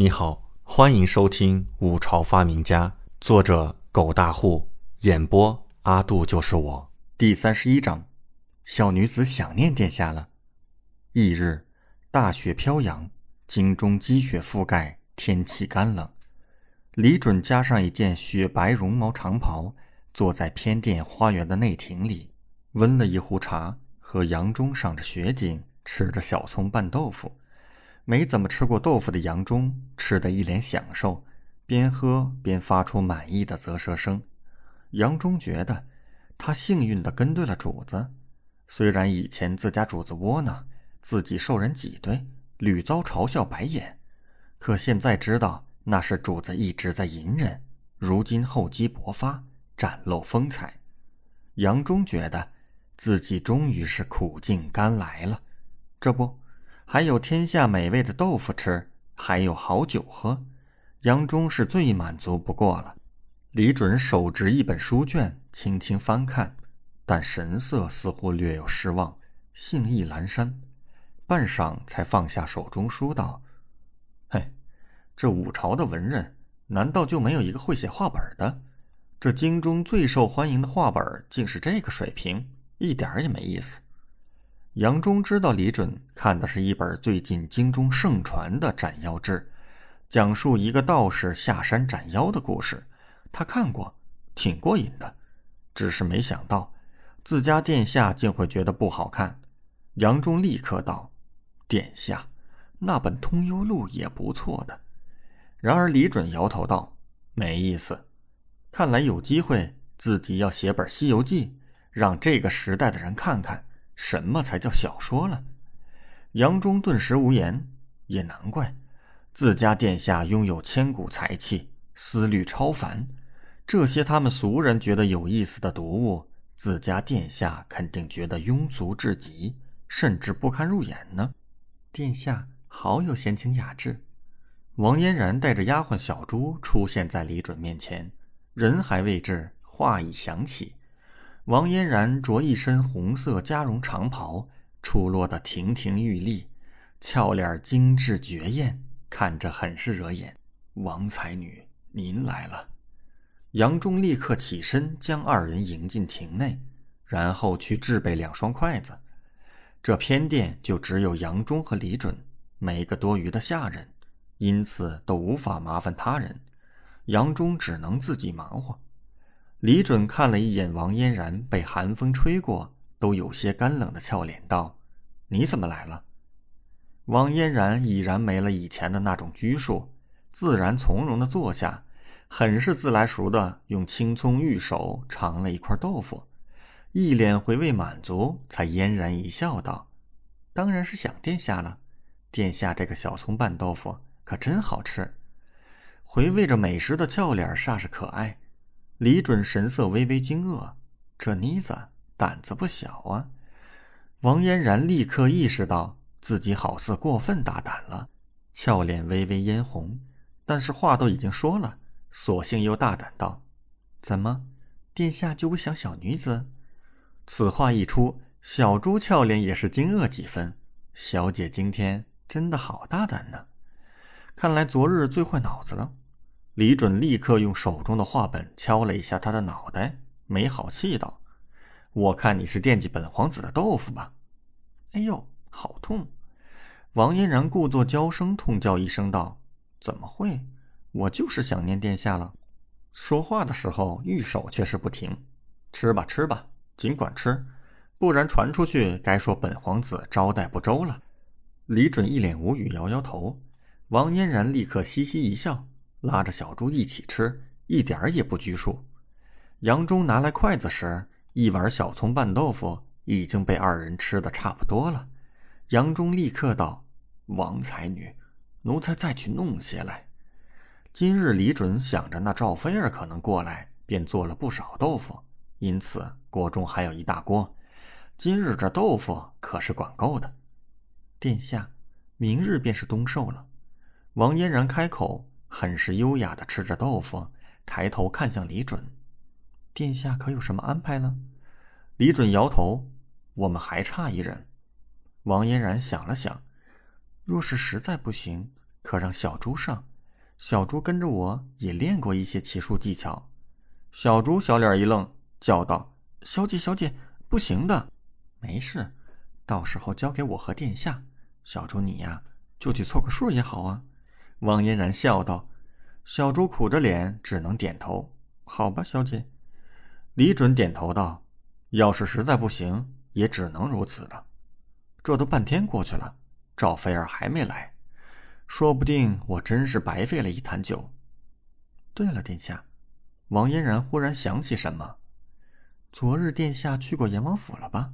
你好，欢迎收听《五朝发明家》，作者狗大户，演播阿杜就是我。第三十一章，小女子想念殿下了。翌日，大雪飘扬，京中积雪覆盖，天气干冷。李准加上一件雪白绒毛长袍，坐在偏殿花园的内庭里，温了一壶茶，和杨忠赏着雪景，吃着小葱拌豆腐。没怎么吃过豆腐的杨忠吃得一脸享受，边喝边发出满意的啧舌声。杨忠觉得他幸运地跟对了主子，虽然以前自家主子窝囊，自己受人挤兑，屡遭嘲笑白眼，可现在知道那是主子一直在隐忍，如今厚积薄发，展露风采。杨忠觉得自己终于是苦尽甘来了，这不。还有天下美味的豆腐吃，还有好酒喝，杨忠是最满足不过了。李准手执一本书卷，轻轻翻看，但神色似乎略有失望，兴意阑珊，半晌才放下手中书道：“嘿，这五朝的文人，难道就没有一个会写画本的？这京中最受欢迎的画本，竟是这个水平，一点也没意思。”杨忠知道李准看的是一本最近京中盛传的斩妖志，讲述一个道士下山斩妖的故事。他看过，挺过瘾的，只是没想到自家殿下竟会觉得不好看。杨忠立刻道：“殿下，那本《通幽录》也不错的。”然而李准摇头道：“没意思。看来有机会自己要写本《西游记》，让这个时代的人看看。”什么才叫小说了？杨忠顿时无言。也难怪，自家殿下拥有千古才气，思虑超凡。这些他们俗人觉得有意思的读物，自家殿下肯定觉得庸俗至极，甚至不堪入眼呢。殿下好有闲情雅致。王嫣然带着丫鬟小朱出现在李准面前，人还未至，话已响起。王嫣然着一身红色加绒长袍，出落得亭亭玉立，俏脸精致绝艳，看着很是惹眼。王才女，您来了。杨忠立刻起身，将二人迎进亭内，然后去置备两双筷子。这偏殿就只有杨忠和李准，没个多余的下人，因此都无法麻烦他人。杨忠只能自己忙活。李准看了一眼王嫣然被寒风吹过，都有些干冷的俏脸，道：“你怎么来了？”王嫣然已然没了以前的那种拘束，自然从容的坐下，很是自来熟的用青葱玉手尝了一块豆腐，一脸回味满足，才嫣然一笑，道：“当然是想殿下了。殿下这个小葱拌豆腐可真好吃。”回味着美食的俏脸煞是可爱。李准神色微微惊愕，这妮子胆子不小啊！王嫣然立刻意识到自己好似过分大胆了，俏脸微微嫣红，但是话都已经说了，索性又大胆道：“怎么，殿下就不想小女子？”此话一出，小朱俏脸也是惊愕几分。小姐今天真的好大胆呢，看来昨日最坏脑子了。李准立刻用手中的画本敲了一下他的脑袋，没好气道：“我看你是惦记本皇子的豆腐吧？”哎呦，好痛！王嫣然故作娇声痛叫一声道：“怎么会？我就是想念殿下了。”说话的时候玉手却是不停。吃吧，吃吧，尽管吃，不然传出去该说本皇子招待不周了。李准一脸无语，摇摇头。王嫣然立刻嘻嘻一笑。拉着小猪一起吃，一点儿也不拘束。杨忠拿来筷子时，一碗小葱拌豆腐已经被二人吃的差不多了。杨忠立刻道：“王才女，奴才再去弄些来。”今日李准想着那赵飞儿可能过来，便做了不少豆腐，因此锅中还有一大锅。今日这豆腐可是管够的。殿下，明日便是冬寿了。王嫣然开口。很是优雅的吃着豆腐，抬头看向李准：“殿下可有什么安排呢？”李准摇头：“我们还差一人。”王嫣然想了想：“若是实在不行，可让小朱上，小猪跟着我也练过一些骑术技巧。小猪小脸一愣，叫道：“小姐，小姐，不行的。”没事，到时候交给我和殿下。小猪你呀，就去凑个数也好啊。”王嫣然笑道。小猪苦着脸，只能点头。“好吧，小姐。”李准点头道：“要是实在不行，也只能如此了。”这都半天过去了，赵菲儿还没来，说不定我真是白费了一坛酒。对了，殿下，王嫣然忽然想起什么，昨日殿下去过阎王府了吧？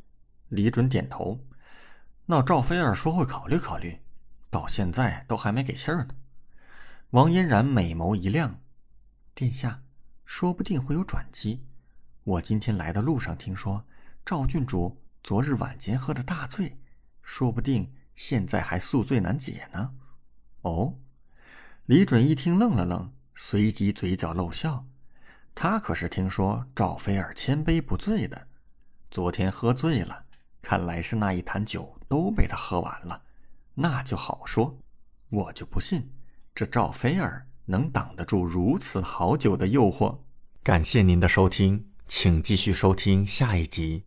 李准点头。那赵菲儿说会考虑考虑，到现在都还没给信儿呢。王嫣然美眸一亮，殿下，说不定会有转机。我今天来的路上听说，赵郡主昨日晚间喝的大醉。说不定现在还宿醉难解呢。哦，李准一听愣了愣，随即嘴角露笑。他可是听说赵菲儿千杯不醉的，昨天喝醉了，看来是那一坛酒都被他喝完了。那就好说，我就不信这赵菲儿能挡得住如此好酒的诱惑。感谢您的收听，请继续收听下一集。